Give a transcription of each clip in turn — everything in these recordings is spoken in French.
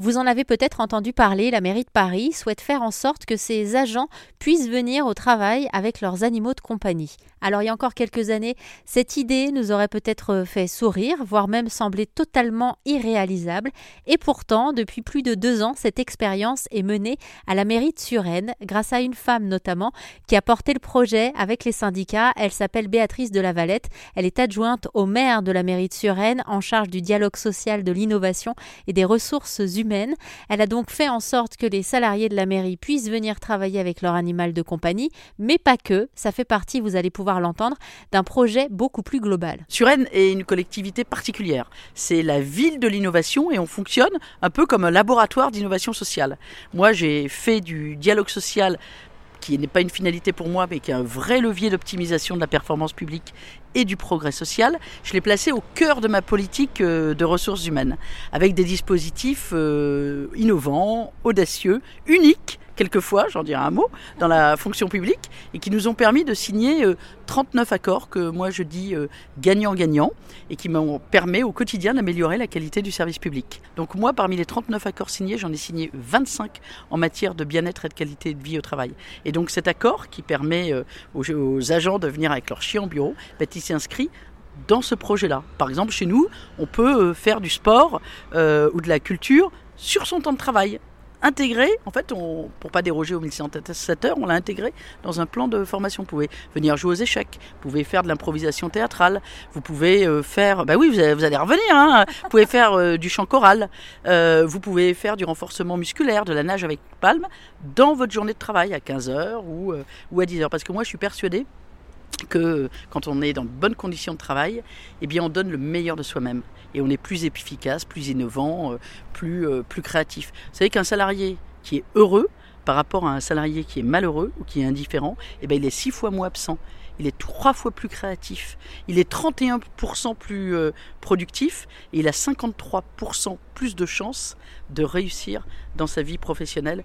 Vous en avez peut-être entendu parler, la mairie de Paris souhaite faire en sorte que ses agents puissent venir au travail avec leurs animaux de compagnie. Alors il y a encore quelques années, cette idée nous aurait peut-être fait sourire, voire même semblé totalement irréalisable. Et pourtant, depuis plus de deux ans, cette expérience est menée à la mairie de Suresnes, grâce à une femme notamment, qui a porté le projet avec les syndicats. Elle s'appelle Béatrice de la Valette. Elle est adjointe au maire de la mairie de Suresnes, en charge du dialogue social, de l'innovation et des ressources humaines elle a donc fait en sorte que les salariés de la mairie puissent venir travailler avec leur animal de compagnie, mais pas que. Ça fait partie, vous allez pouvoir l'entendre, d'un projet beaucoup plus global. Suresnes est une collectivité particulière. C'est la ville de l'innovation et on fonctionne un peu comme un laboratoire d'innovation sociale. Moi, j'ai fait du dialogue social qui n'est pas une finalité pour moi, mais qui est un vrai levier d'optimisation de la performance publique et du progrès social, je l'ai placé au cœur de ma politique euh, de ressources humaines, avec des dispositifs euh, innovants, audacieux, uniques quelquefois, j'en dirai un mot, dans la fonction publique, et qui nous ont permis de signer 39 euh, accords que moi je dis euh, gagnant-gagnant, et qui m'ont permis au quotidien d'améliorer la qualité du service public. Donc moi, parmi les 39 accords signés, j'en ai signé 25 en matière de bien-être et de qualité de vie au travail. Et donc cet accord qui permet euh, aux, agents de venir avec leur chien au bureau, bah, il s'est inscrit dans ce projet-là. Par exemple, chez nous, on peut faire du sport ou de la culture sur son temps de travail intégré, en fait, on, pour pas déroger aux 1107 heures, on l'a intégré dans un plan de formation. Vous pouvez venir jouer aux échecs, vous pouvez faire de l'improvisation théâtrale, vous pouvez euh, faire, bah oui, vous allez, revenir, hein, vous pouvez faire euh, du chant choral, euh, vous pouvez faire du renforcement musculaire, de la nage avec palme, dans votre journée de travail à 15h ou, ou à 10h. Parce que moi, je suis persuadée que quand on est dans de bonnes conditions de travail, eh on donne le meilleur de soi-même et on est plus efficace, plus innovant, euh, plus, euh, plus créatif. Vous savez qu'un salarié qui est heureux par rapport à un salarié qui est malheureux ou qui est indifférent, eh il est six fois moins absent. Il est trois fois plus créatif. Il est 31% plus euh, productif et il a 53% plus de chances de réussir dans sa vie professionnelle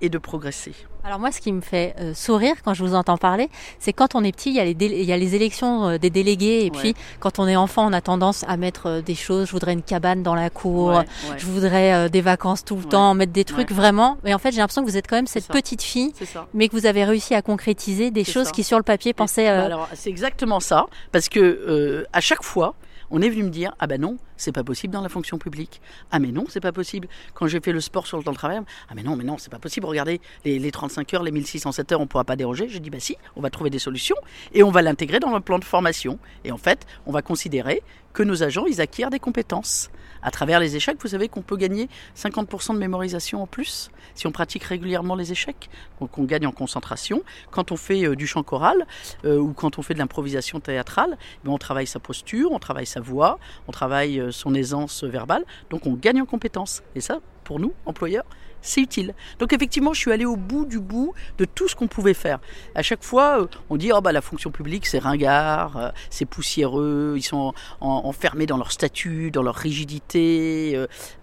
et de progresser. Alors moi, ce qui me fait euh, sourire quand je vous entends parler, c'est quand on est petit, il y a les, il y a les élections euh, des délégués, et puis quand on est enfant, on a tendance à mettre euh, des choses. Je voudrais une cabane dans la cour, je voudrais des vacances tout le temps, mettre des trucs vraiment. Mais en fait, j'ai l'impression que vous êtes quand même cette petite fille, mais que vous avez réussi à concrétiser des choses qui sur le papier pensaient. Bah alors c'est exactement ça, parce que à chaque fois, on est venu me dire ah ben non, c'est pas possible dans la fonction publique. Ah mais non, c'est pas possible. Quand j'ai fait le sport sur le temps de travail, ah mais non, mais non, c'est pas possible. Regardez, les, 35 heures, les 1607 heures, on pourra pas déroger. J'ai dit bah si, on va trouver des solutions et on va l'intégrer dans le plan de formation. Et en fait, on va considérer que nos agents, ils acquièrent des compétences. À travers les échecs, vous savez qu'on peut gagner 50% de mémorisation en plus si on pratique régulièrement les échecs. Donc on gagne en concentration. Quand on fait euh, du chant choral euh, ou quand on fait de l'improvisation théâtrale, eh on travaille sa posture, on travaille sa voix, on travaille euh, son aisance verbale. Donc on gagne en compétences. Et ça, pour nous, employeurs, c'est utile. Donc effectivement, je suis allé au bout du bout de tout ce qu'on pouvait faire. À chaque fois, euh, on dit oh bah la fonction publique c'est ringard, euh, c'est poussiéreux, ils sont enfermés dans leur statut, dans leur rigidité.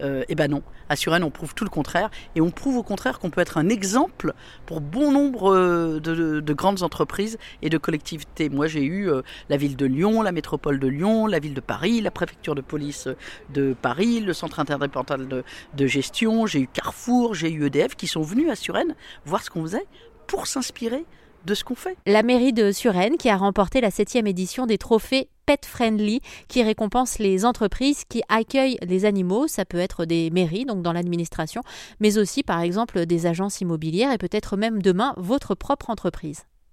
euh, eh ben non, à Suresnes, on prouve tout le contraire et on prouve au contraire qu'on peut être un exemple pour bon nombre de, de grandes entreprises et de collectivités. Moi, j'ai eu la ville de Lyon, la métropole de Lyon, la ville de Paris, la préfecture de police de Paris, le centre interdépartemental de, de gestion. J'ai eu Carrefour j'ai eu EDF qui sont venus à Suresnes voir ce qu'on faisait pour s'inspirer de ce qu'on fait. La mairie de Suresnes qui a remporté la septième édition des trophées Pet Friendly qui récompense les entreprises qui accueillent les animaux. Ça peut être des mairies, donc dans l'administration, mais aussi par exemple des agences immobilières et peut-être même demain votre propre entreprise.